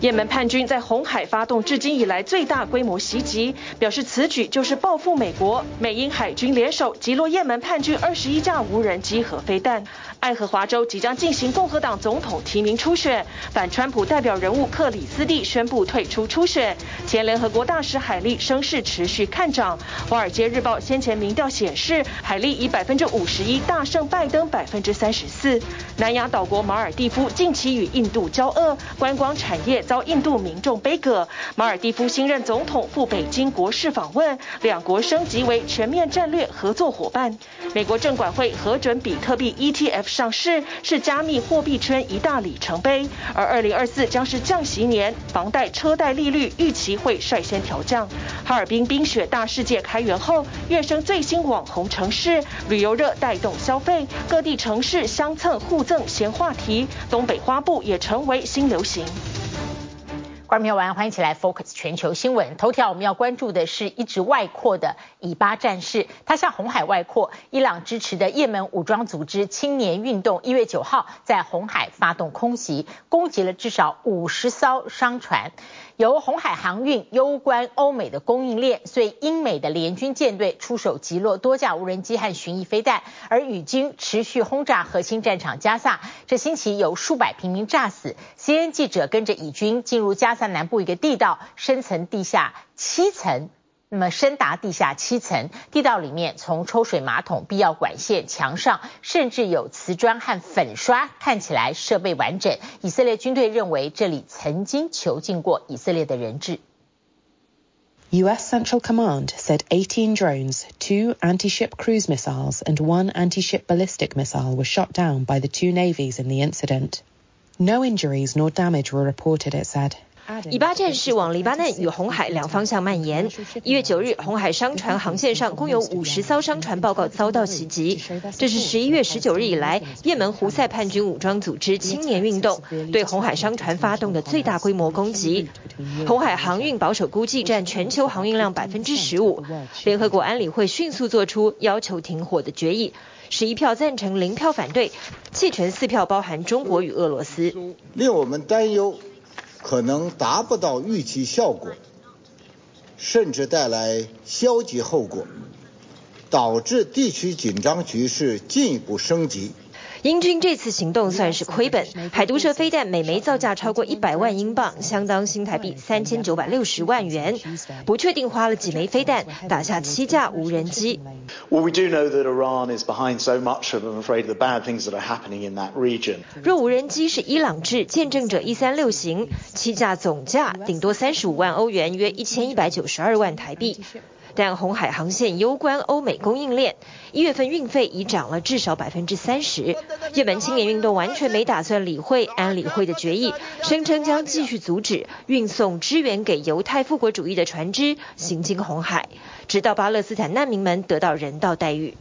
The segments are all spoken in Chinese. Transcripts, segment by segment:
也门叛军在红海发动至今以来最大规模袭击，表示此举就是报复美国。美英海军联手击落也门叛军二十一架无人机和飞弹。爱荷华州即将进行共和党总统提名初选，反川普代表人物克里斯蒂宣布退出初选。前联合国大使海莉声势持续看涨。华尔街日报先前民调显示，海莉以百分之五十一大胜拜登百分之三十四。南亚岛国马尔地夫近期与印度交恶，观光产业。遭印度民众杯葛，马尔地夫新任总统赴北京国事访问，两国升级为全面战略合作伙伴。美国证管会核准比特币 ETF 上市，是加密货币圈一大里程碑。而二零二四将是降息年，房贷、车贷利率预期会率先调降。哈尔滨冰雪大世界开园后，跃升最新网红城市，旅游热带动消费，各地城市相蹭互赠新话题，东北花布也成为新流行。观众朋友晚上欢迎起来 Focus 全球新闻头条，我们要关注的是一直外扩的以巴战事，它向红海外扩。伊朗支持的也门武装组织青年运动一月九号在红海发动空袭，攻击了至少五十艘商船。由红海航运攸关欧美的供应链，所以英美的联军舰队出手击落多架无人机和巡弋飞弹，而以军持续轰炸核心战场加萨。这星期有数百平民炸死。CNN 记者跟着以军进入加萨南部一个地道，深层地下七层。那么深达地下七层，地道里面从抽水马桶、必要管线、墙上，甚至有瓷砖和粉刷，看起来设备完整。以色列军队认为这里曾经囚禁过以色列的人质。U.S. Central Command said 18 drones, two anti-ship cruise missiles, and one anti-ship ballistic missile were shot down by the two navies in the incident. No injuries nor damage were reported, it said. 以巴战事往黎巴嫩与红海两方向蔓延。一月九日，红海商船航线上共有五十艘商船报告遭到袭击。这是十一月十九日以来，也门胡塞叛军武装组织青年运动对红海商船发动的最大规模攻击。红海航运保守估计占全球航运量百分之十五。联合国安理会迅速做出要求停火的决议，十一票赞成，零票反对，弃权四票包含中国与俄罗斯。令我们担忧。可能达不到预期效果，甚至带来消极后果，导致地区紧张局势进一步升级。英军这次行动算是亏本，海毒蛇飞弹每枚造价超过一百万英镑，相当新台币三千九百六十万元。不确定花了几枚飞弹打下七架无人机。Well, we do know that Iran is behind so much of, I'm afraid, the bad things that are happening in that region. 若无人机是伊朗制，见证者一三六型，七架总价顶多三十五万欧元，约一千一百九十二万台币。但红海航线攸关欧美供应链，一月份运费已涨了至少百分之三十。也门青年运动完全没打算理会安理会的决议，声称将继续阻止运送支援给犹太复国主义的船只行经红海，直到巴勒斯坦难民们得到人道待遇。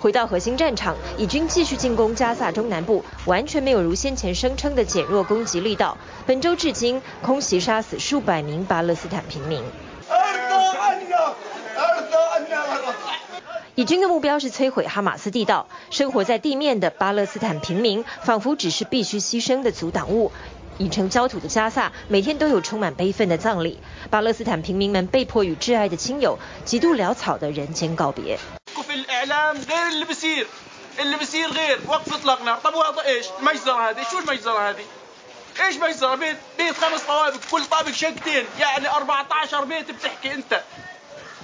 回到核心战场，以军继续进攻加萨中南部，完全没有如先前声称的减弱攻击力道。本周至今，空袭杀死数百名巴勒斯坦平民。以军的目标是摧毁哈马斯地道，生活在地面的巴勒斯坦平民仿佛只是必须牺牲的阻挡物。已成焦土的加萨每天都有充满悲愤的葬礼，巴勒斯坦平民们被迫与挚爱的亲友极度潦草的人间告别。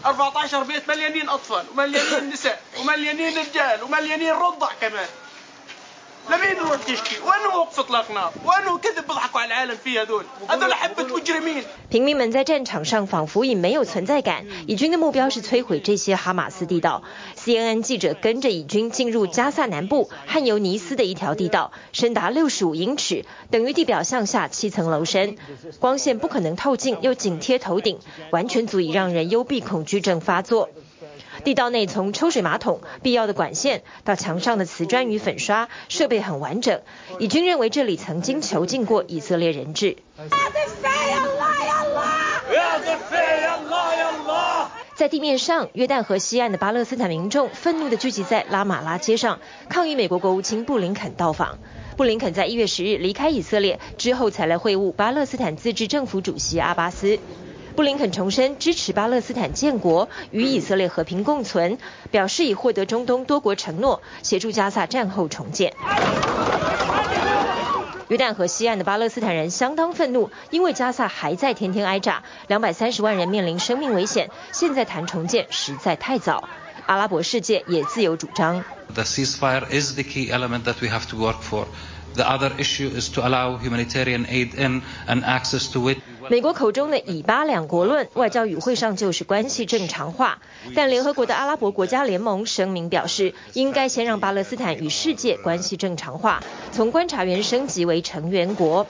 14 بيت مليانين أطفال ومليانين نساء ومليانين رجال ومليانين رضع كمان. 平民们在战场上仿佛已没有存在感。以军的目标是摧毁这些哈马斯地道。CNN 记者跟着以军进入加萨南部汉尤尼斯的一条地道，深达六十五英尺，等于地表向下七层楼深，光线不可能透进，又紧贴头顶，完全足以让人幽闭恐惧症发作。地道内从抽水马桶、必要的管线到墙上的瓷砖与粉刷，设备很完整。以军认为这里曾经囚禁过以色列人质。在地面上，约旦河西岸的巴勒斯坦民众愤怒地聚集在拉马拉街上，抗议美国国务卿布林肯到访。布林肯在一月十日离开以色列之后，才来会晤巴勒斯坦自治政府主席阿巴斯。布林肯重申支持巴勒斯坦建国与以色列和平共存，表示已获得中东多国承诺，协助加萨战后重建。约旦河西岸的巴勒斯坦人相当愤怒，因为加萨还在天天挨炸，两百三十万人面临生命危险。现在谈重建实在太早。阿拉伯世界也自有主张。The ceasefire is the key element that we have to work for. The other issue is to allow humanitarian aid in and access to it. 美国口中的以巴两国论，外交语汇上就是关系正常化。但联合国的阿拉伯国家联盟声明表示，应该先让巴勒斯坦与世界关系正常化，从观察员升级为成员国。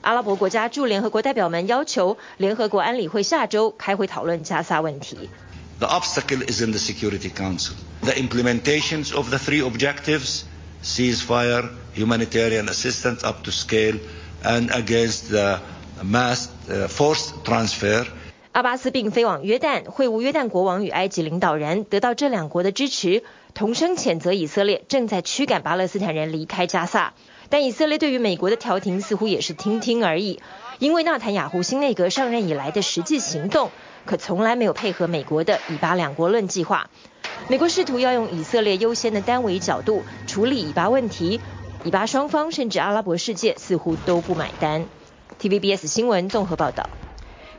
阿拉伯国家驻联合国代表们要求联合国安理会下周开会讨论加萨问题。The obstacle is in the Security Council. The implementations of the three objectives, ceasefire, humanitarian assistance up to scale, and against the mass Force transfer. 阿巴斯并飞往约旦会晤约旦国王与埃及领导人，得到这两国的支持，同声谴责以色列正在驱赶巴勒斯坦人离开加萨。但以色列对于美国的调停似乎也是听听而已，因为纳坦雅胡新内阁上任以来的实际行动。可从来没有配合美国的以巴两国论计划。美国试图要用以色列优先的单维角度处理以巴问题，以巴双方甚至阿拉伯世界似乎都不买单。TVBS 新闻综合报道。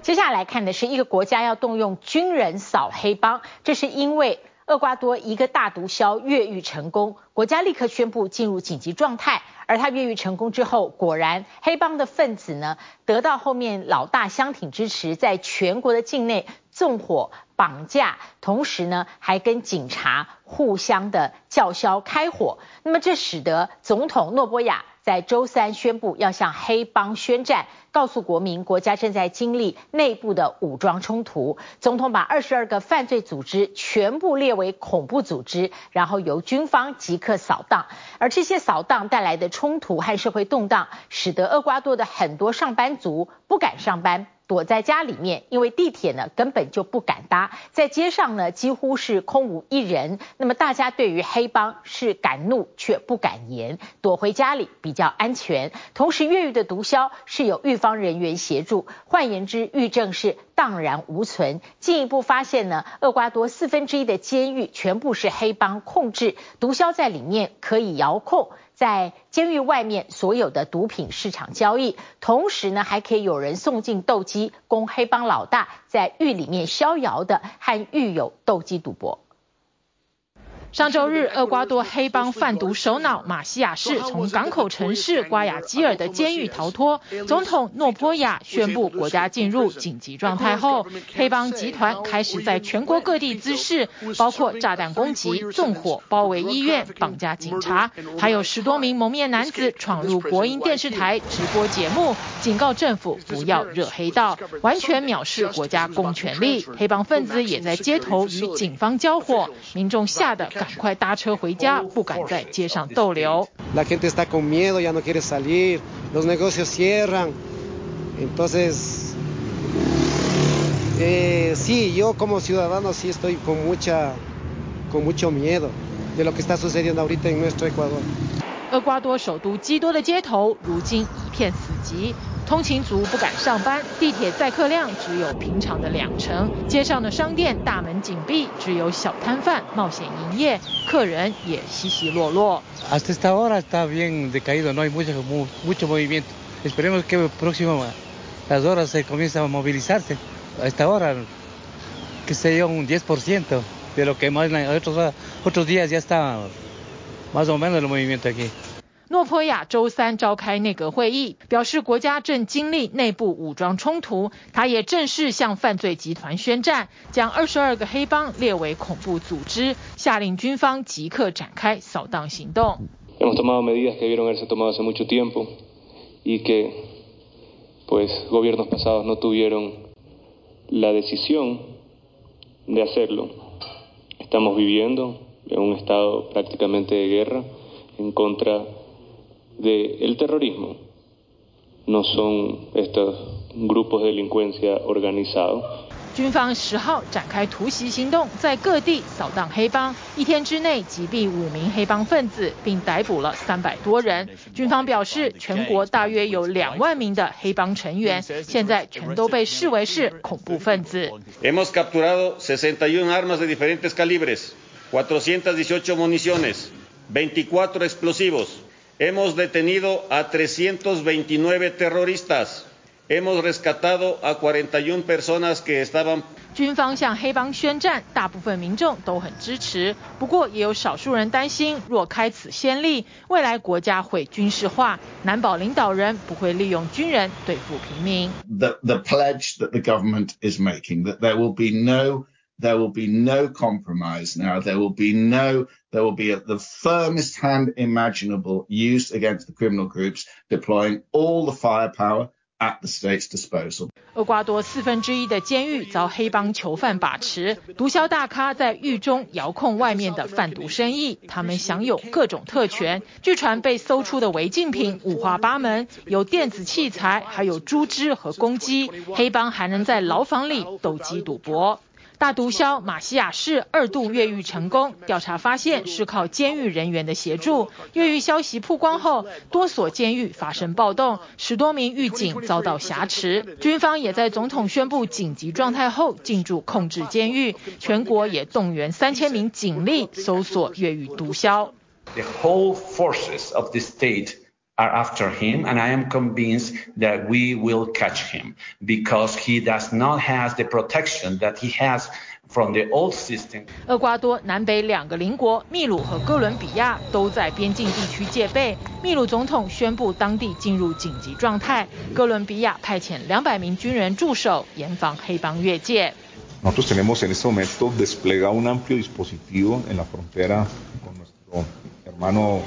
接下来看的是一个国家要动用军人扫黑帮，这是因为厄瓜多一个大毒枭越狱成功，国家立刻宣布进入紧急状态。而他越狱成功之后，果然黑帮的分子呢，得到后面老大相挺支持，在全国的境内纵火、绑架，同时呢还跟警察互相的叫嚣开火。那么这使得总统诺波亚在周三宣布要向黑帮宣战。告诉国民，国家正在经历内部的武装冲突。总统把二十二个犯罪组织全部列为恐怖组织，然后由军方即刻扫荡。而这些扫荡带来的冲突和社会动荡，使得厄瓜多的很多上班族不敢上班。躲在家里面，因为地铁呢根本就不敢搭，在街上呢几乎是空无一人。那么大家对于黑帮是敢怒却不敢言，躲回家里比较安全。同时越狱的毒枭是有狱方人员协助，换言之，狱政是荡然无存。进一步发现呢，厄瓜多四分之一的监狱全部是黑帮控制，毒枭在里面可以遥控。在监狱外面所有的毒品市场交易，同时呢，还可以有人送进斗鸡，供黑帮老大在狱里面逍遥的和狱友斗鸡赌博。上周日，厄瓜多黑帮贩毒首脑马西亚士从港口城市瓜亚基尔的监狱逃脱。总统诺波亚宣布国家进入紧急状态后，黑帮集团开始在全国各地滋事，包括炸弹攻击、纵火、包围医院、绑架警察，还有十多名蒙面男子闯入国营电视台直播节目，警告政府不要惹黑道，完全藐视国家公权力。黑帮分子也在街头与警方交火，民众吓得。赶快搭车回家，不敢在街上逗留。厄瓜多首都基多的街头如今一片死寂。通勤族不敢上班，地铁载客量只有平常的两成，街上的商店大门紧闭，只有小摊贩冒险营业，客人也稀稀落落。诺波亚周三召开内阁会议，表示国家正经历内部武装冲突，他也正式向犯罪集团宣战，将二十二个黑帮列为恐怖组织，下令军方即刻展开扫荡行动。Estamos viviendo en un estado prácticamente de guerra 军方十号展开突袭行动，在各地扫荡黑帮，一天之内击毙五名黑帮分子，并逮捕了三百多人。军方表示，全国大约有两万名的黑帮成员，现在全都被视为是恐怖分子。我们缴获了61支不同口径的枪支，418发子弹，24个爆炸物。Hemos detenido a 329 terroristas. Hemos rescatado a 41 personas que estaban. 军方向黑帮宣战，大部分民众都很支持。不过，也有少数人担心，若开此先例，未来国家会军事化，难保领导人不会利用军人对付平民。The the pledge that the government is making that there will be no there will be no compromise now. There will be no there will be a, the firmest hand imaginable used against the criminal groups, deploying all the firepower. At the state's disposal. 厄瓜多四分之一的监狱遭黑帮囚犯把持，毒枭大咖在狱中遥控外面的贩毒生意，他们享有各种特权。据传被搜出的违禁品五花八门，有电子器材，还有猪只和公鸡。黑帮还能在牢房里斗鸡赌博。大毒枭马西亚士二度越狱成功，调查发现是靠监狱人员的协助。越狱消息曝光后，多所监狱发生暴动，十多名狱警遭到挟持。军方也在总统宣布紧急状态后进驻控制监狱，全国也动员三千名警力搜索越狱毒枭。The whole forces of the state are after him, and I am convinced that we will catch him because he does not have the protection that he has from the old system. 厄瓜多南北两个邻国秘鲁和哥伦比亚都在边境地区戒备。秘鲁总统宣布当地进入紧急状态，哥伦比亚派遣两百名军人驻守，严防黑帮越界。Nosotros tenemos en este momento desplegado un amplio dispositivo en la frontera con nuestro hermano.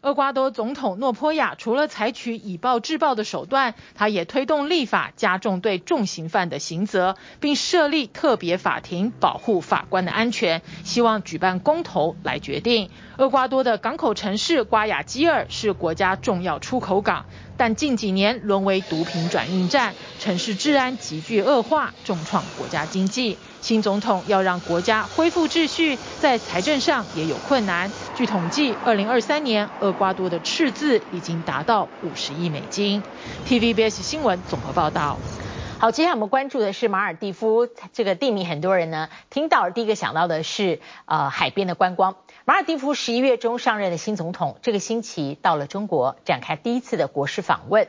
厄瓜多总统诺波亚除了采取以暴制暴的手段，他也推动立法加重对重刑犯的刑责，并设立特别法庭保护法官的安全，希望举办公投来决定。厄瓜多的港口城市瓜亚基尔是国家重要出口港。但近几年沦为毒品转运站，城市治安急剧恶化，重创国家经济。新总统要让国家恢复秩序，在财政上也有困难。据统计，二零二三年厄瓜多的赤字已经达到五十亿美金。TVBS 新闻综合报道。好，接下来我们关注的是马尔地夫这个地名，很多人呢听到第一个想到的是呃海边的观光。马尔地夫十一月中上任的新总统，这个星期到了中国，展开第一次的国事访问。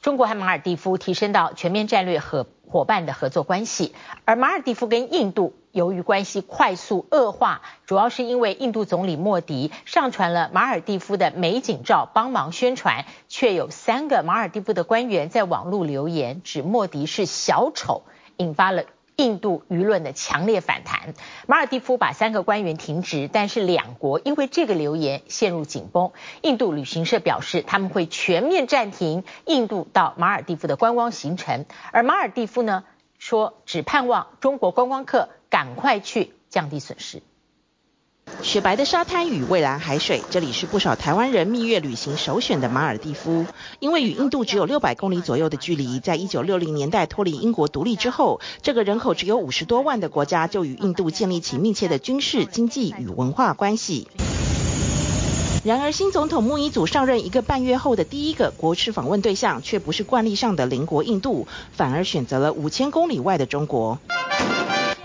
中国和马尔地夫提升到全面战略合伙伴的合作关系，而马尔地夫跟印度由于关系快速恶化，主要是因为印度总理莫迪上传了马尔地夫的美景照帮忙宣传，却有三个马尔地夫的官员在网络留言指莫迪是小丑，引发了。印度舆论的强烈反弹，马尔蒂夫把三个官员停职，但是两国因为这个留言陷入紧绷。印度旅行社表示，他们会全面暂停印度到马尔蒂夫的观光行程，而马尔蒂夫呢说，只盼望中国观光客赶快去，降低损失。雪白的沙滩与蔚蓝海水，这里是不少台湾人蜜月旅行首选的马尔地夫。因为与印度只有六百公里左右的距离，在一九六零年代脱离英国独立之后，这个人口只有五十多万的国家就与印度建立起密切的军事、经济与文化关系。然而，新总统穆伊祖上任一个半月后的第一个国事访问对象，却不是惯例上的邻国印度，反而选择了五千公里外的中国。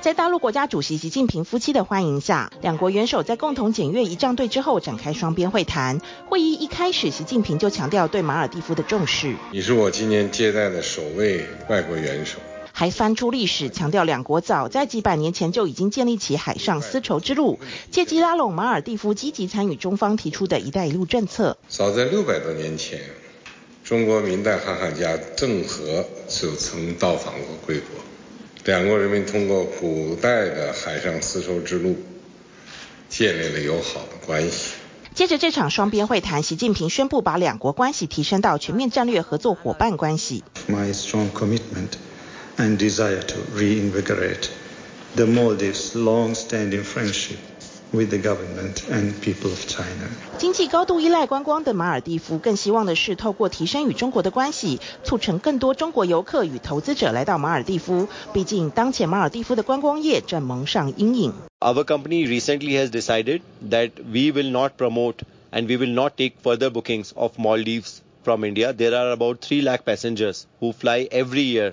在大陆国家主席习近平夫妻的欢迎下，两国元首在共同检阅仪仗队之后展开双边会谈。会议一开始，习近平就强调对马尔蒂夫的重视。你是我今年接待的首位外国元首，还翻出历史，强调两国早在几百年前就已经建立起海上丝绸之路，借机拉拢马尔蒂夫积极参与中方提出的一带一路政策。早在六百多年前，中国明代航海家郑和就曾到访过贵国。两国人民通过古代的海上丝绸之路建立了友好的关系。接着这场双边会谈，习近平宣布把两国关系提升到全面战略合作伙伴关系。My strong commitment and desire to reinvigorate the Maldives' long-standing friendship with the government and people of China. 经济高度依赖观光的马尔地夫，更希望的是透过提升与中国的关系，促成更多中国游客与投资者来到马尔地夫。毕竟当前马尔地夫的观光业正蒙上阴影。Our company recently has decided that we will not promote and we will not take further bookings of Maldives from India. There are about 3 lakh passengers who fly every year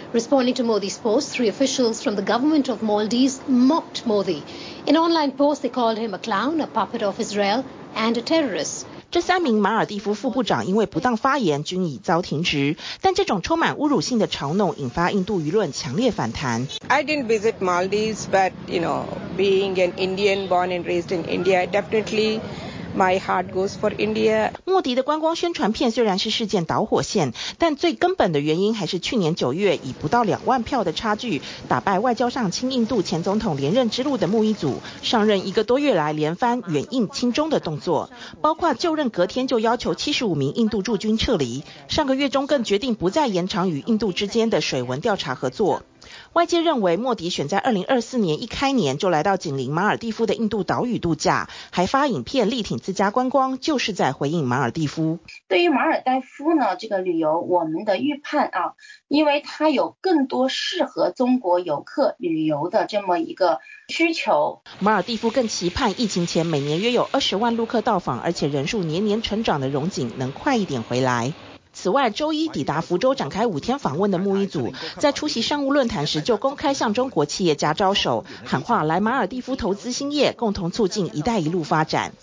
Responding to Modi's post, three officials from the government of Maldives mocked Modi. In online posts, they called him a clown, a puppet of Israel, and a terrorist. 这三名马尔地夫副部长因为不当发言均已遭停职，但这种充满侮辱性的嘲弄引发印度舆论强烈反弹。I didn't visit Maldives, but you know, being an Indian born and raised in India, definitely. My heart goes for India. 莫迪的观光宣传片虽然是事件导火线，但最根本的原因还是去年九月以不到两万票的差距打败外交上亲印度前总统连任之路的穆伊祖，上任一个多月来连番远印亲中的动作，包括就任隔天就要求七十五名印度驻军撤离，上个月中更决定不再延长与印度之间的水文调查合作。外界认为，莫迪选在二零二四年一开年就来到紧邻马尔地夫的印度岛屿度假，还发影片力挺自家观光，就是在回应马尔地夫。对于马尔代夫呢，这个旅游，我们的预判啊，因为它有更多适合中国游客旅游的这么一个需求。马尔蒂夫更期盼疫情前每年约有二十万陆客到访，而且人数年年成长的荣景能快一点回来。此外，周一抵达福州展开五天访问的穆伊祖，在出席商务论坛时就公开向中国企业家招手，喊话来马尔蒂夫投资兴业，共同促进“一带一路”发展。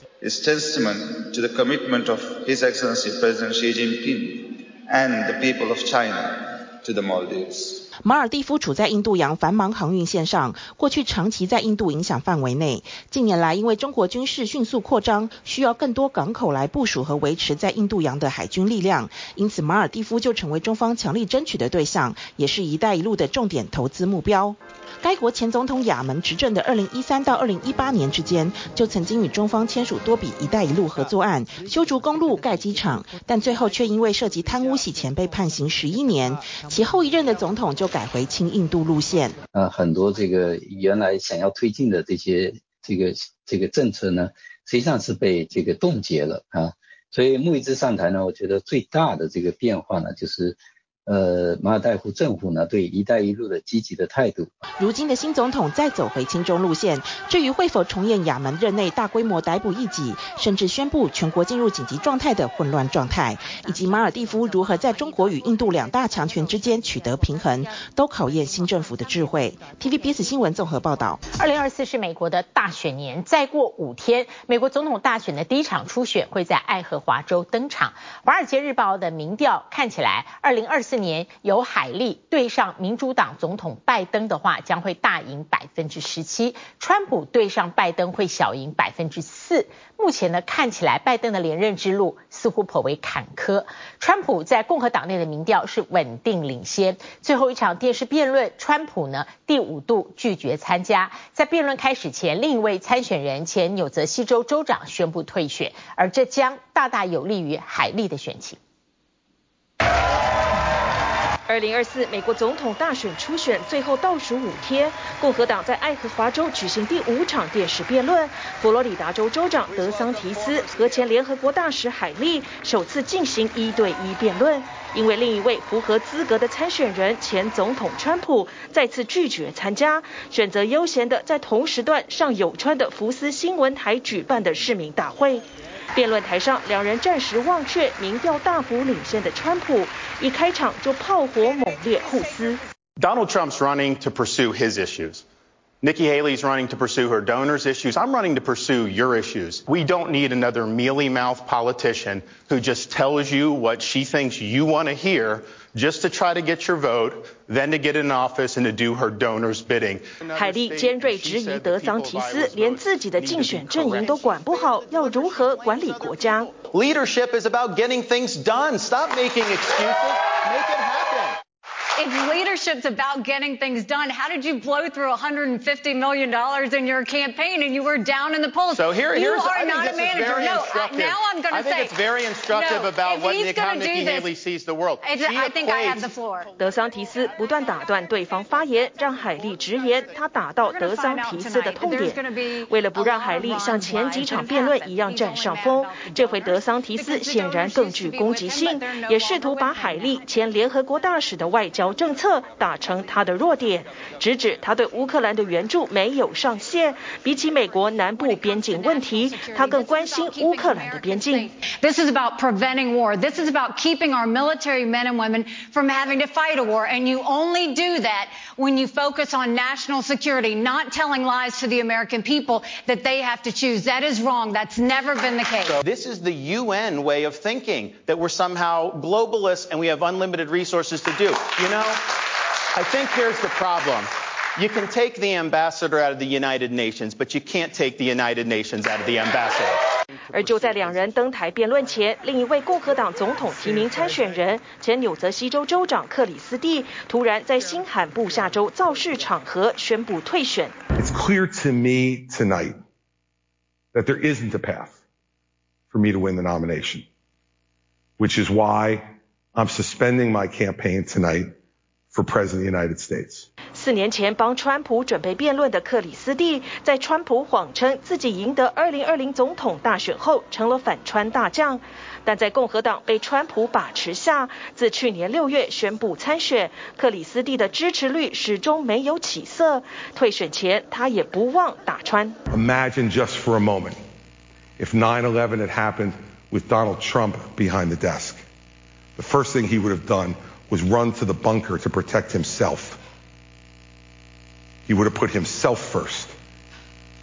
马尔蒂夫处在印度洋繁忙航运线上，过去长期在印度影响范围内。近年来，因为中国军事迅速扩张，需要更多港口来部署和维持在印度洋的海军力量，因此马尔蒂夫就成为中方强力争取的对象，也是一带一路的重点投资目标。该国前总统亚门执政的二零一三到二零一八年之间，就曾经与中方签署多笔“一带一路”合作案，修筑公路、盖机场，但最后却因为涉及贪污洗钱被判刑十一年。其后一任的总统就改回亲印度路线。呃，很多这个原来想要推进的这些这个这个政策呢，实际上是被这个冻结了啊。所以穆伊兹上台呢，我觉得最大的这个变化呢，就是。呃，马尔代夫政府呢，对“一带一路”的积极的态度。如今的新总统再走回亲中路线，至于会否重演亚门任内大规模逮捕异己，甚至宣布全国进入紧急状态的混乱状态，以及马尔蒂夫如何在中国与印度两大强权之间取得平衡，都考验新政府的智慧。TVBS 新闻综合报道。二零二四是美国的大选年，再过五天，美国总统大选的第一场初选会在爱荷华州登场。华尔街日报的民调看起来，二零二四年由海利对上民主党总统拜登的话，将会大赢百分之十七；川普对上拜登会小赢百分之四。目前呢，看起来拜登的连任之路似乎颇为坎坷。川普在共和党内的民调是稳定领先。最后一场电视辩论，川普呢第五度拒绝参加。在辩论开始前，另一位参选人前纽泽西州州长宣布退选，而这将大大有利于海利的选情。二零二四美国总统大选初选最后倒数五天，共和党在爱荷华州举行第五场电视辩论。佛罗里达州州长德桑提斯和前联合国大使海利首次进行一对一辩论，因为另一位符合资格的参选人前总统川普再次拒绝参加，选择悠闲的在同时段上有川的福斯新闻台举办的市民大会。辩论台上，两人暂时忘却民调大幅领先的川普，一开场就炮火猛烈互撕。Donald Trump's running to pursue his issues. Nikki Haley's running to pursue her donors' issues. I'm running to pursue your issues. We don't need another mealy mouth politician who just tells you what she thinks you want to hear just to try to get your vote, then to get in office and to do her donors' bidding. 海莉尖锐质疑德桑提斯连自己的竞选阵营都管不好，要如何管理国家？Leadership is about getting things done. Stop making excuses. Make it happen. If leadership's about getting things done, how did you blow through $150 million in your campaign and you were down in the polls? So here, you here's, are I think not a manager. No, instructive. now I'm going to say. I think it's very instructive no, about what Nick, how Nikki this, Haley sees the world. I think I have the floor. 德桑提斯不断打断对方发言，让海莉直言他打到德桑提斯的痛点。为了不让海莉像前几场辩论一样占上风，这回德桑提斯显然更具攻击性，也试图把海莉前联合国大使的外交政策打成他的弱点，直指他对乌克兰的援助没有上限。比起美国南部边境问题，他更关心乌克兰的边境。This is about preventing war. This is about keeping our military men and women from having to fight a war. And you only do that when you focus on national security, not telling lies to the American people that they have to choose. That is wrong. That's never been the case. So this is the UN way of thinking that we're somehow globalists and we have unlimited resources to do. You know? I think here's the problem. You can take the ambassador out of the United Nations, but you can't take the United Nations out of the ambassador. 而就在两人登台辩论前，另一位共和党总统提名参选人前纽泽西州州长克里斯蒂突然在新罕布夏州造势场合宣布退选。 It's clear to me tonight that there isn't a path for me to win the nomination, which is why I'm suspending my campaign tonight. For President of the United States. 四年前帮川普准备辩论的克里斯蒂，在川普谎称自己赢得2020总统大选后，成了反川大将。但在共和党被川普把持下，自去年六月宣布参选，克里斯蒂的支持率始终没有起色。退选前，他也不忘打川。Imagine just for a moment, if 9/11 had happened with Donald Trump behind the desk, the first thing he would have done. Was run to the bunker to protect himself. He would have put himself first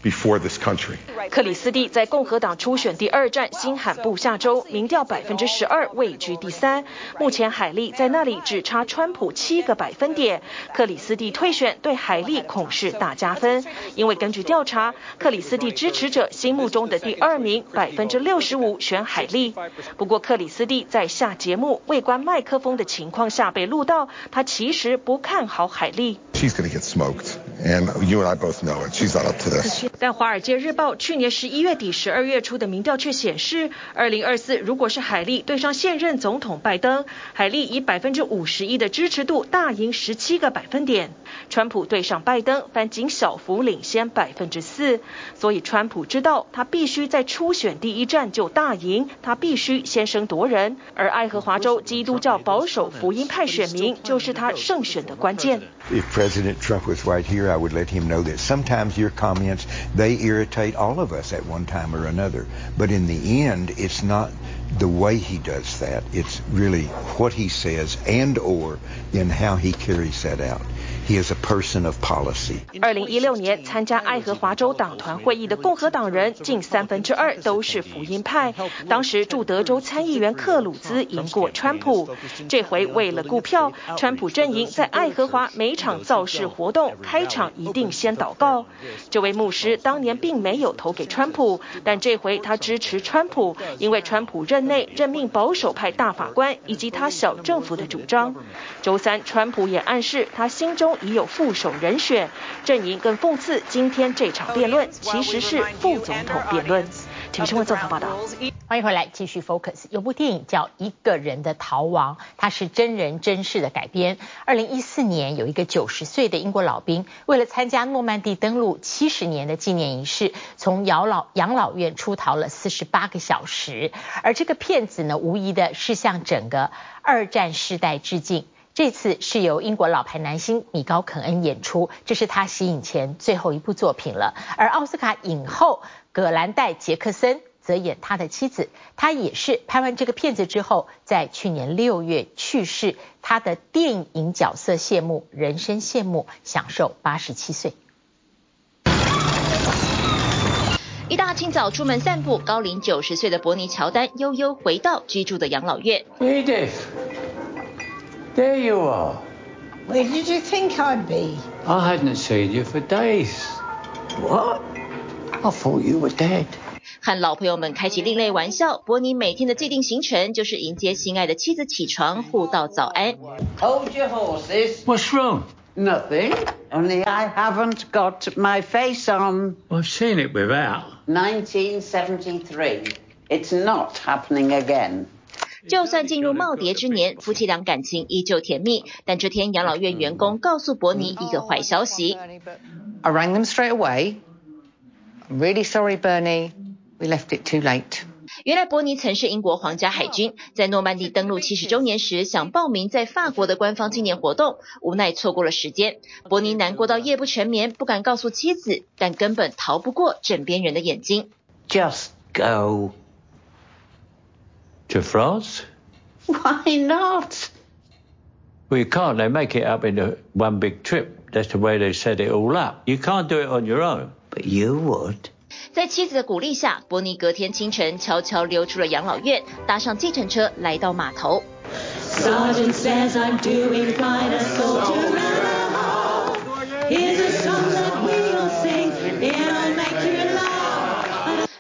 before this country. 克里斯蒂在共和党初选第二战新罕布下州，民调百分之十二，位居第三。目前海利在那里只差川普七个百分点。克里斯蒂退选对海利恐是大加分，因为根据调查，克里斯蒂支持者心目中的第二名百分之六十五选海利。不过克里斯蒂在下节目未关麦克风的情况下被录到，他其实不看好海利。She's going to get smoked, and you and I both know it. She's not up to this. 但《华尔街日报》去年十一月底、十二月初的民调却显示，二零二四如果是海利对上现任总统拜登，海利以百分之五十一的支持度大赢十七个百分点；川普对上拜登，反仅小幅领先百分之四。所以川普知道，他必须在初选第一站就大赢，他必须先声夺人。而爱荷华州基督教保守福音派选民就是他胜选的关键。If President Trump was right here, I would let him know that sometimes your comments they irritate all of us at one time or another. But in the end, it's not the way he does that. It's really what he says and or in how he carries that out. He is a person of policy. 二零一六年参加爱荷华州党团会议的共和党人近三分之二都是福音派。当时驻德州参议员克鲁兹赢过川普。这回为了顾票，川普阵营在爱荷华每场造势活动开场一定先祷告。这位牧师当年并没有投给川普，但这回他支持川普，因为川普任内任命保守派大法官以及他小政府的主张。周三，川普也暗示他心中。已有副手人选，阵营更讽刺，今天这场辩论其实是副总统辩论。体育新闻综合报道。欢迎回来，继续 Focus。有部电影叫《一个人的逃亡》，它是真人真事的改编。二零一四年，有一个九十岁的英国老兵，为了参加诺曼底登陆七十年的纪念仪式，从养老养老院出逃了四十八个小时。而这个片子呢，无疑的是向整个二战时代致敬。这次是由英国老牌男星米高肯恩演出，这是他息影前最后一部作品了。而奥斯卡影后葛兰黛·杰克森则演他的妻子，他也是拍完这个片子之后，在去年六月去世。他的电影角色谢幕，人生谢幕，享受八十七岁。一大清早出门散步，高龄九十岁的伯尼乔丹悠悠回到居住的养老院。there you are. Where did you think I'd be? I hadn't seen you for days. What? I thought you were dead. 和老朋友们开启另类玩笑，伯尼每天的既定行程就是迎接心爱的妻子起床，互道早安。Hold your horses. What's wrong? Nothing. Only I haven't got my face on. I've seen it without. 1973. It's not happening again. 就算进入耄耋之年，夫妻俩感情依旧甜蜜。但这天，养老院员工告诉伯尼一个坏消息。I rang them straight away. I'm really sorry, Bernie. We left it too late. 原来伯尼曾是英国皇家海军，在诺曼底登陆七十周年时，想报名在法国的官方纪念活动，无奈错过了时间。伯尼难过到夜不成眠，不敢告诉妻子，但根本逃不过枕边人的眼睛。Just go. To France? Why not? Well, you can't. They make it up in a, one big trip. That's the way they set it all up. You can't do it on your own. But you would. 在妻子的鼓励下，伯尼隔天清晨悄悄溜出了养老院，搭上计程车来到码头。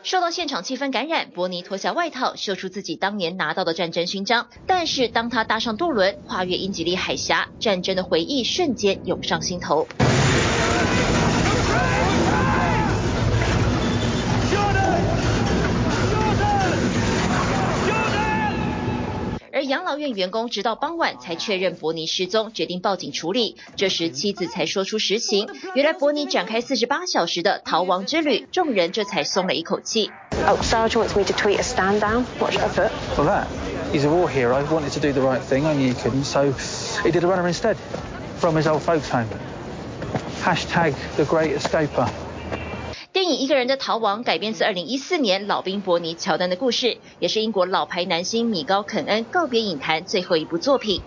受到现场气氛感染，伯尼脱下外套，秀出自己当年拿到的战争勋章。但是当他搭上渡轮，跨越英吉利海峡，战争的回忆瞬间涌上心头。养院员工直到傍晚才确认伯尼失踪，决定报警处理。这时妻子才说出实情，原来伯尼展开四十八小时的逃亡之旅，众人这才松了一口气。Oh, Sarge wants me to tweet a stand down. What should I put? Well, that. He's a war hero. He wanted to do the right thing. I knew he couldn't, so he did a runner instead from his old folks home. Hashtag the great escaper. 电影《一个人的逃亡》改编自二零一四年老兵伯尼乔丹的故事，也是英国老牌男星米高肯恩告别影坛最后一部作品。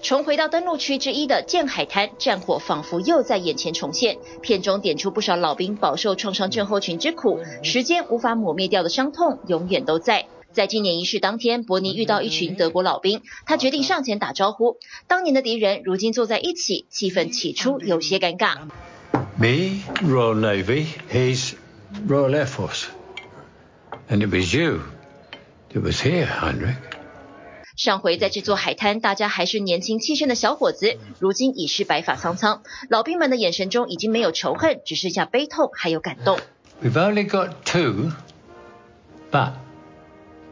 重回到登陆区之一的剑海滩，战火仿佛又在眼前重现。片中点出不少老兵饱受创伤症候群之苦，时间无法抹灭掉的伤痛永远都在。在纪念仪式当天，伯尼遇到一群德国老兵，他决定上前打招呼。当年的敌人如今坐在一起，气氛起初有些尴尬。Me, Royal Navy, he's Royal Air Force, and it was you that was here, Heinrich. 上回在这座海滩，大家还是年轻气盛的小伙子，如今已是白发苍苍。老兵们的眼神中已经没有仇恨，只剩下悲痛还有感动。We've only got two, but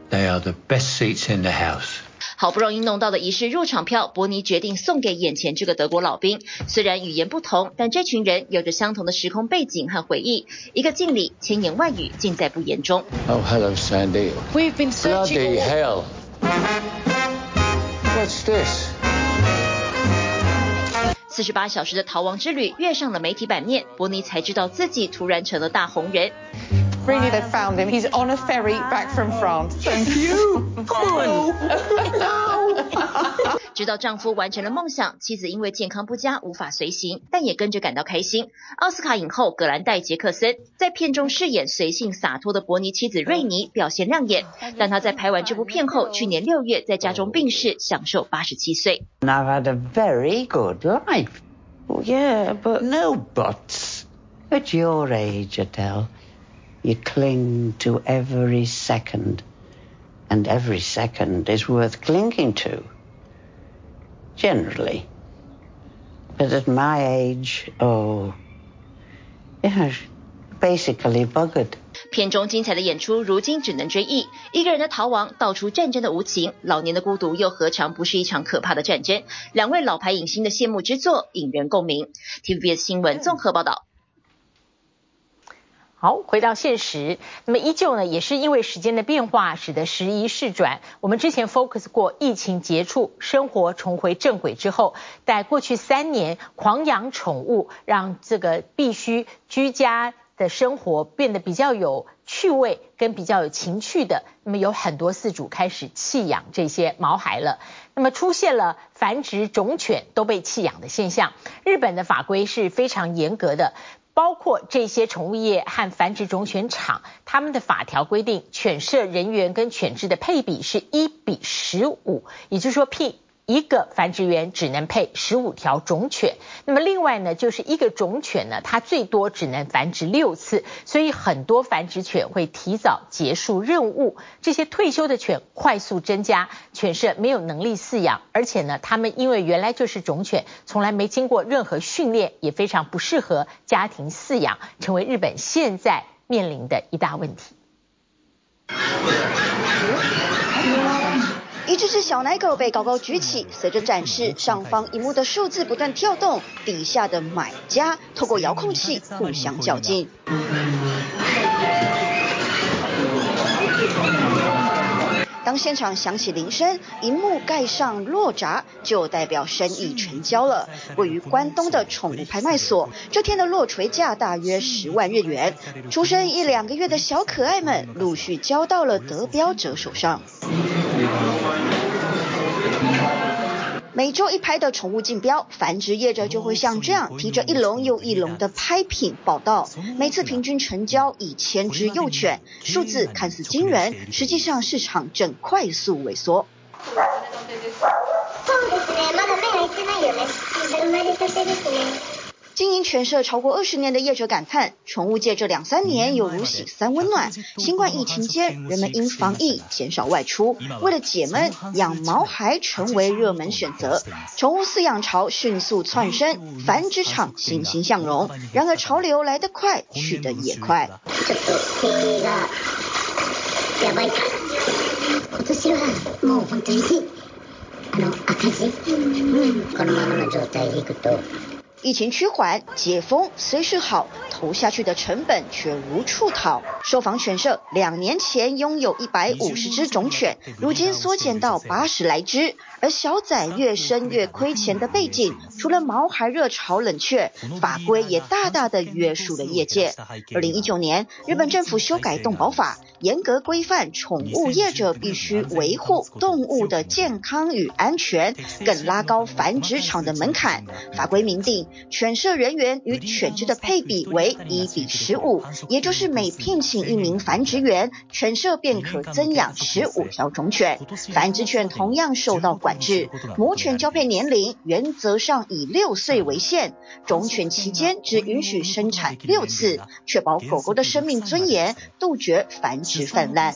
They are the best seats in the house. 好不容易弄到的仪式入场票，伯尼决定送给眼前这个德国老兵。虽然语言不同，但这群人有着相同的时空背景和回忆。一个敬礼，千言万语尽在不言中。Oh, hello, Sandy. We've been searching. Bloody hell. What's this? 四十八小时的逃亡之旅跃上了媒体版面，伯尼才知道自己突然成了大红人。Really, they've found him. He's on a ferry back from France. Thank you. Come on. 直到丈夫完成了梦想，妻子因为健康不佳无法随行，但也跟着感到开心。奥斯卡影后葛兰黛·杰克森在片中饰演随性洒脱的伯尼妻子瑞妮，表现亮眼。但她在拍完这部片后，去年六月在家中病逝，享寿八十七岁。I've had a very good life. Oh, yeah, but no buts. At your age, Adele. You cling to every second, and every second is worth clinging to. Generally. But at my age, oh, yeah, basically buggered. 片中精彩的演出，如今只能追忆。一个人的逃亡，道出战争的无情；老年的孤独，又何尝不是一场可怕的战争？两位老牌影星的谢幕之作，引人共鸣。TVBS 新闻综合报道。好，回到现实，那么依旧呢，也是因为时间的变化，使得时移世转。我们之前 focus 过疫情结束，生活重回正轨之后，在过去三年狂养宠物，让这个必须居家的生活变得比较有趣味跟比较有情趣的，那么有很多饲主开始弃养这些毛孩了。那么出现了繁殖种犬都被弃养的现象。日本的法规是非常严格的，包括这些宠物业和繁殖种犬场，他们的法条规定，犬舍人员跟犬只的配比是一比十五，也就是说，，P。一个繁殖员只能配十五条种犬，那么另外呢，就是一个种犬呢，它最多只能繁殖六次，所以很多繁殖犬会提早结束任务，这些退休的犬快速增加，犬舍没有能力饲养，而且呢，它们因为原来就是种犬，从来没经过任何训练，也非常不适合家庭饲养，成为日本现在面临的一大问题。一只只小奶狗被高高举起，随着展示上方荧幕的数字不断跳动，底下的买家透过遥控器互相较劲。当现场响起铃声，荧幕盖上落闸，就代表生意成交了。位于关东的宠物拍卖所，这天的落锤价大约十万日元。出生一两个月的小可爱们陆续交到了得标者手上。每周一拍的宠物竞标，繁殖业者就会像这样提着一笼又一笼的拍品报道，每次平均成交一千只幼犬，数字看似惊人，实际上市场正快速萎缩。经营犬舍超过二十年的业者感叹，宠物界这两三年有如洗三温暖。新冠疫情间，人们因防疫减少外出，为了解闷，养毛孩成为热门选择。宠物饲养潮迅速窜升，繁殖场欣欣向荣。然而潮流来得快，去得也快。疫情趋缓，解封虽是好，投下去的成本却无处讨。受访犬舍两年前拥有一百五十只种犬，如今缩减到八十来只。而小仔越生越亏钱的背景，除了毛孩热潮冷却，法规也大大的约束了业界。二零一九年，日本政府修改动保法，严格规范宠物业者必须维护动物的健康与安全，更拉高繁殖场的门槛。法规明定，犬舍人员与犬只的配比为一比十五，也就是每聘请一名繁殖员，犬舍便可增养十五条种犬。繁殖犬同样受到管制，母犬交配年龄原则上以六岁为限，种犬期间只允许生产六次，确保狗狗的生命尊严，杜绝繁殖泛滥。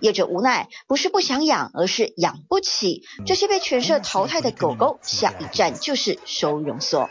业者无奈，不是不想养，而是养不起。这些被犬舍淘汰的狗狗，下一站就是收容所。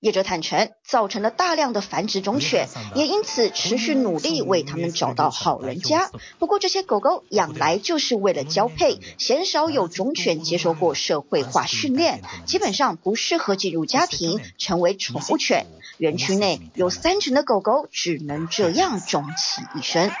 业者坦诚，造成了大量的繁殖种犬，也因此持续努力为他们找到好人家。不过，这些狗狗养来就是为了交配，鲜少有种犬接受过社会化训练，基本上不适合进入家庭，成为宠物犬。园区内有三成的狗狗只能这样终其一生。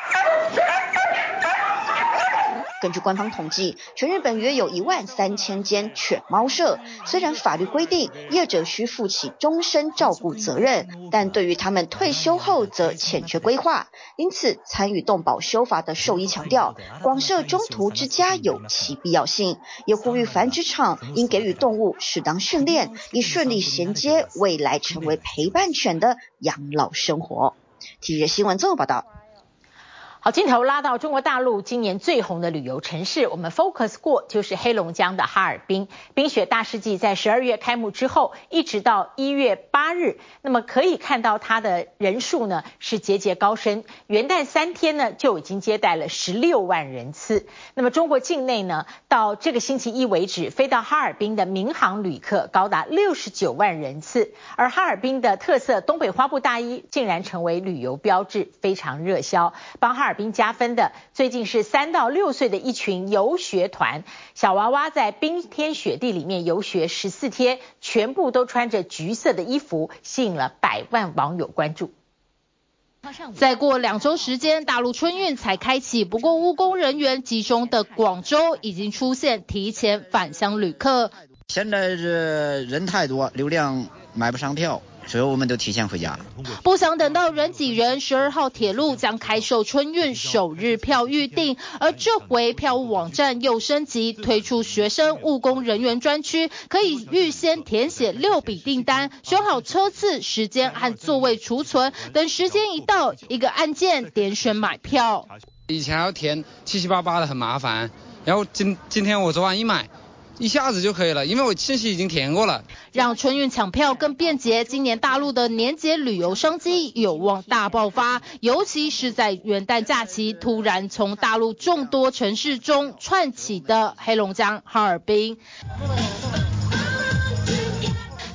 根据官方统计，全日本约有一万三千间犬猫舍。虽然法律规定业者需负起终身照顾责任，但对于他们退休后则欠缺规划。因此，参与动保修法的兽医强调，广设中途之家有其必要性，也呼吁繁殖场应给予动物适当训练，以顺利衔接未来成为陪伴犬的养老生活。体育新闻综合报道。好，镜头拉到中国大陆今年最红的旅游城市，我们 focus 过就是黑龙江的哈尔滨。冰雪大世纪在十二月开幕之后，一直到一月八日，那么可以看到它的人数呢是节节高升。元旦三天呢就已经接待了十六万人次。那么中国境内呢，到这个星期一为止，飞到哈尔滨的民航旅客高达六十九万人次，而哈尔滨的特色东北花布大衣竟然成为旅游标志，非常热销，帮哈尔滨加分的，最近是三到六岁的一群游学团，小娃娃在冰天雪地里面游学十四天，全部都穿着橘色的衣服，吸引了百万网友关注。再过两周时间，大陆春运才开启，不过务工人员集中的广州已经出现提前返乡旅客。现在是人太多，流量买不上票。所以我们都提前回家，不想等到人挤人。十二号铁路将开售春运首日票预订，而这回票务网站又升级，推出学生务工人员专区，可以预先填写六笔订单，选好车次、时间和座位储存，等时间一到，一个按键点选买票。以前要填七七八八的很麻烦，然后今今天我昨晚一买。一下子就可以了，因为我信息已经填过了。让春运抢票更便捷，今年大陆的年节旅游商机有望大爆发，尤其是在元旦假期突然从大陆众多城市中窜起的黑龙江哈尔滨。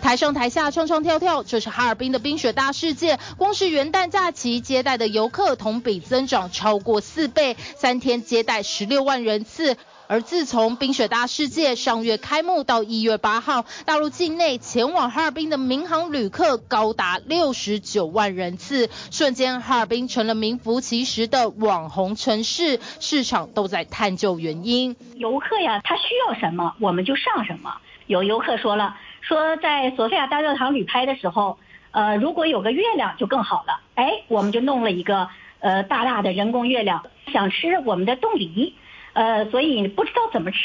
台上台下唱唱跳跳，这是哈尔滨的冰雪大世界。光是元旦假期接待的游客同比增长超过四倍，三天接待十六万人次。而自从冰雪大世界上月开幕到一月八号，大陆境内前往哈尔滨的民航旅客高达六十九万人次，瞬间哈尔滨成了名副其实的网红城市，市场都在探究原因。游客呀，他需要什么，我们就上什么。有游客说了，说在索菲亚大教堂旅拍的时候，呃，如果有个月亮就更好了。哎，我们就弄了一个呃大大的人工月亮，想吃我们的冻梨。呃，所以不知道怎么吃，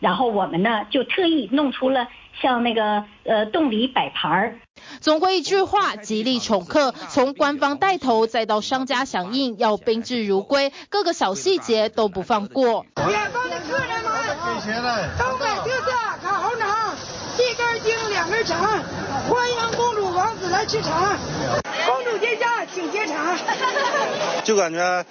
然后我们呢就特意弄出了像那个呃冻梨摆盘儿。总归一句话，极力宠客，从官方带头再到商家响应，要宾至如归，各个小细节都不放过。远方的客人们，东北特色烤红肠，一根筋两根肠，欢迎公主王子来吃肠。公主殿下，请接肠。就感觉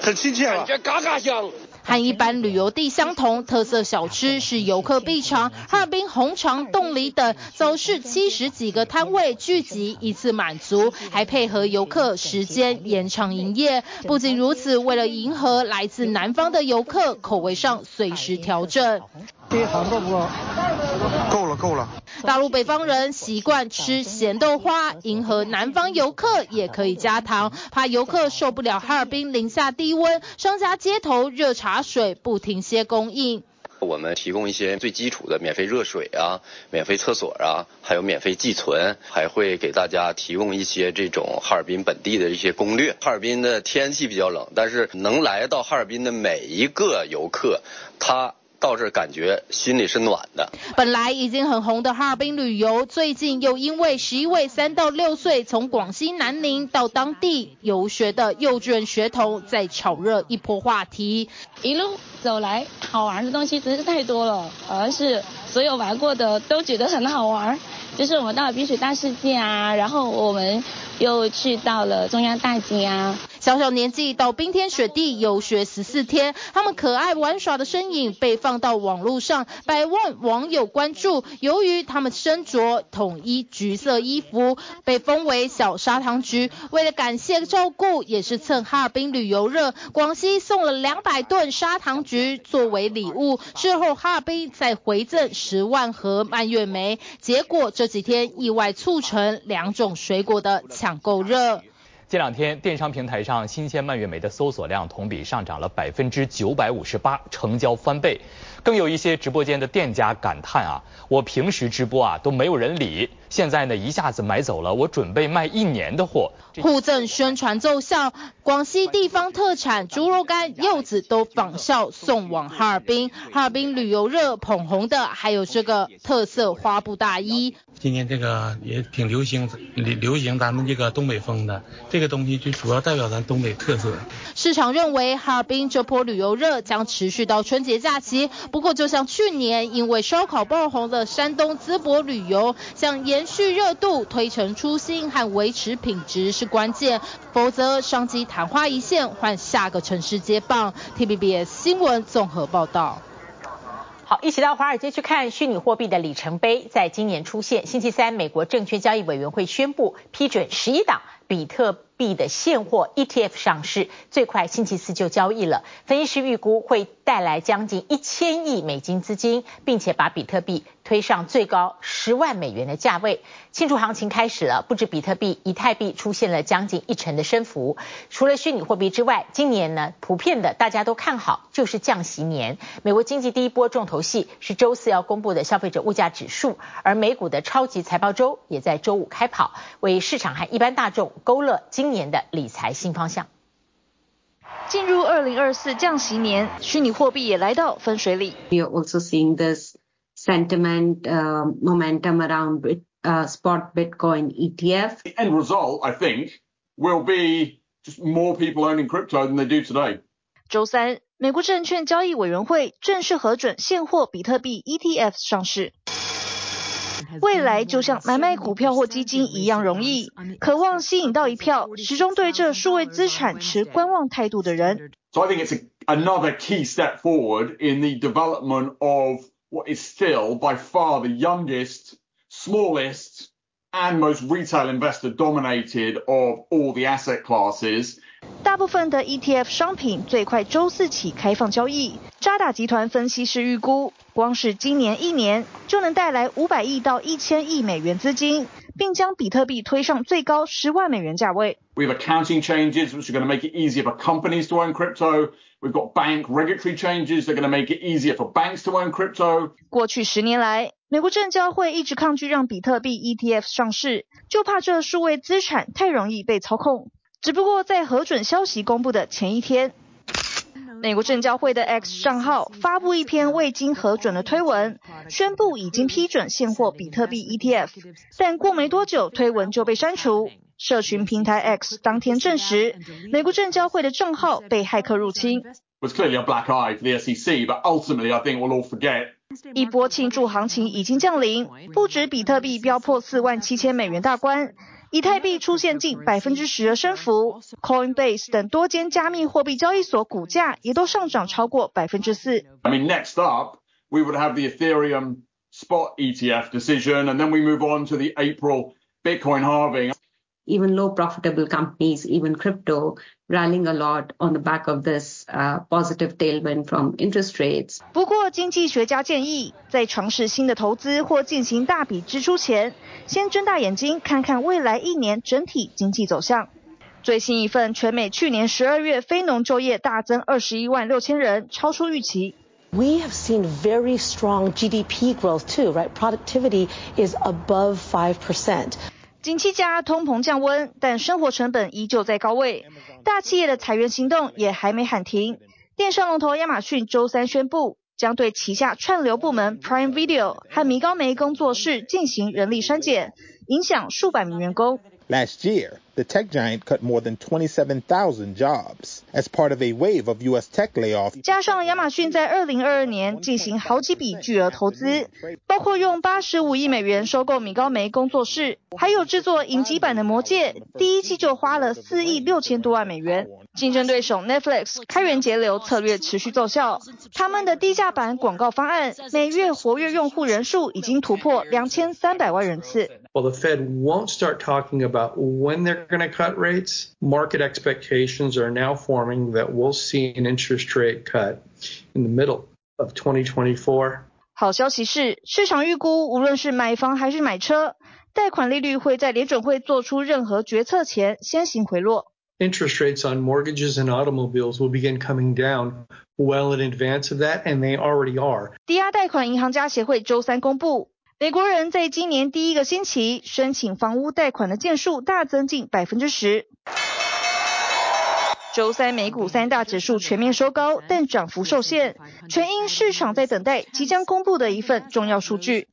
很亲切，感觉嘎嘎香。和一般旅游地相同，特色小吃是游客必尝，哈尔滨红肠、冻梨等，走是七十几个摊位聚集，一次满足，还配合游客时间延长营业。不仅如此，为了迎合来自南方的游客，口味上随时调整。够了。大陆北方人习惯吃咸豆花，迎合南方游客也可以加糖，怕游客受不了哈尔滨零下低温，商家街头热茶水不停歇供应。我们提供一些最基础的免费热水啊，免费厕所啊，还有免费寄存，还会给大家提供一些这种哈尔滨本地的一些攻略。哈尔滨的天气比较冷，但是能来到哈尔滨的每一个游客，他。到这感觉心里是暖的。本来已经很红的哈尔滨旅游，最近又因为十一位三到六岁从广西南宁到当地游学的幼稚园学童，在炒热一波话题。一路走来，好玩的东西真是太多了，而是所有玩过的都觉得很好玩。就是我们到了冰雪大世界啊，然后我们又去到了中央大街啊。小小年纪到冰天雪地游学十四天，他们可爱玩耍的身影被放到网络上，百万网友关注。由于他们身着统一橘色衣服，被封为小砂糖橘。为了感谢照顾，也是趁哈尔滨旅游热，广西送了两百吨砂糖橘作为礼物。事后哈尔滨再回赠十万盒蔓越莓。结果这几天意外促成两种水果的抢购热。这两天电商平台上新鲜蔓越莓的搜索量同比上涨了百分之九百五十八，成交翻倍。更有一些直播间的店家感叹啊，我平时直播啊都没有人理，现在呢一下子买走了我准备卖一年的货。互赠宣传奏效，广西地方特产猪肉干、柚子都仿效送往哈尔滨。哈尔滨旅游热捧红的还有这个特色花布大衣。今年这个也挺流行，流流行咱们这个东北风的这个东西，就主要代表咱东北特色。市场认为哈尔滨这波旅游热将持续到春节假期。不过，就像去年因为烧烤爆红的山东淄博旅游，想延续热度、推陈出新和维持品质是关键，否则商机昙花一现，换下个城市接棒。TVBS 新闻综合报道。好，一起到华尔街去看虚拟货币的里程碑，在今年出现。星期三，美国证券交易委员会宣布批准十一档比特币的现货 ETF 上市，最快星期四就交易了。分析师预估会带来将近一千亿美金资金，并且把比特币推上最高十万美元的价位。庆祝行情开始了，不止比特币，以太币出现了将近一成的升幅。除了虚拟货币之外，今年呢，普遍的大家都看好就是降息年。美国经济第一波重头戏是周四要公布的消费者物价指数，而美股的超级财报周也在周五开跑，为市场和一般大众勾勒今年的理财新方向。进入二零二四降息年，虚拟货币也来到分水岭。We are also seeing this sentiment, uh, momentum around Uh, spot Bitcoin ETF. The end result, I think, will be just more people owning crypto than they do today. 周三，美国证券交易委员会正式核准现货比特币 ETF 上市。未来就像买卖股票或基金一样容易，渴望吸引到一票始终对这数位资产持观望态度的人。So I think it's a, another key step forward in the development of what is still by far the youngest. smallest and most retail investor dominated of all the asset classes. 大部分的 ETF 商品最快周四起开放交易。渣打集团分析师预估，光是今年一年就能带来五百亿到一千亿美元资金，并将比特币推上最高十万美元价位。We have accounting changes which are going to make it easier for companies to own crypto. We've got bank regulatory changes that are going to make it easier for banks to own crypto. 过去十年来，美国证交会一直抗拒让比特币 ETF 上市，就怕这数位资产太容易被操控。只不过在核准消息公布的前一天，美国证交会的 X 账号发布一篇未经核准的推文，宣布已经批准现货比特币 ETF，但过没多久推文就被删除。社群平台 X 当天证实，美国证交会的账号被骇客入侵。一波庆祝行情已经降临，不止比特币飙破四万七千美元大关。以太币出现近百分之十的升幅，Coinbase 等多间加密货币交易所股价也都上涨超过百分之四。I mean, next up, we would have the Ethereum spot ETF decision, and then we move on to the April Bitcoin halving. Even low profitable companies, even crypto, rallying a lot on the back of this uh, positive tailwind from interest rates. 不过，经济学家建议，在尝试新的投资或进行大笔支出前，先睁大眼睛看看未来一年整体经济走向。最新一份全美去年十二月非农就业大增二十一万六千人，超出预期。We have seen very strong GDP growth too, right? Productivity is above five percent. 景气加，通膨降温，但生活成本依旧在高位。大企业的裁员行动也还没喊停。电商龙头亚马逊周三宣布，将对旗下串流部门 Prime Video 和米高梅工作室进行人力删减，影响数百名员工。Last year, the tech giant cut more than 27,000 jobs as part of a wave of U.S. tech layoffs. 加上亚马逊在2022年进行好几笔巨额投资，包括用85亿美元收购米高梅工作室，还有制作影集版的《魔戒》，第一季就花了4亿6千多万美元。竞争对手 Netflix 开源节流策略持续奏效，他们的低价版广告方案每月活跃用户人数已经突破2300万人次。Well, the Fed won't start talking about when they're going to cut rates. Market expectations are now forming that we'll see an interest rate cut in the middle of 2024. 好消息是，市场预估无论是买房还是买车，贷款利率会在联准会做出任何决策前先行回落。Interest rates on mortgages and automobiles will begin coming down well in advance of that, and they already are. 抵押贷款银行家协会周三公布， 美国人在今年第一个星期申请房屋贷款的件数大增近百分之十。周三美股三大指数全面收高，但涨幅受限，全因市场在等待即将公布的一份重要数据。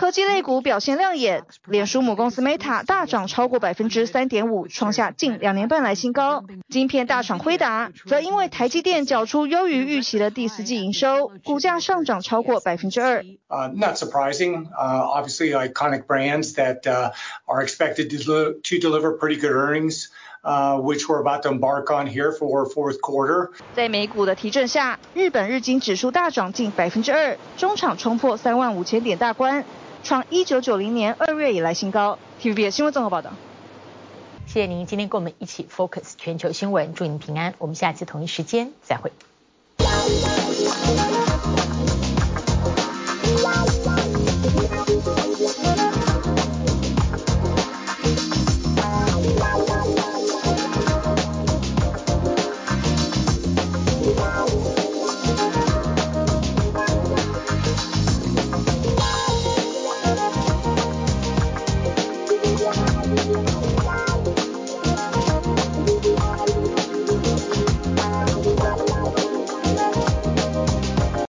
科技类股表现亮眼，脸书母公司 Meta 大涨超过百分之三点五，创下近两年半来新高。晶片大厂辉达则因为台积电缴出优于预期的第四季营收，股价上涨超过百分之二。Uh, not surprising. Uh, obviously, iconic brands that uh, are expected to, to deliver pretty good earnings. Uh, which we're about to embark on here for fourth quarter. 在美股的提振下，日本日经指数大涨近百分之二，中场冲破三万五千点大关。创一九九零年二月以来新高。TVBS 新闻综合报道。谢谢您今天跟我们一起 focus 全球新闻，祝您平安。我们下次同一时间再会。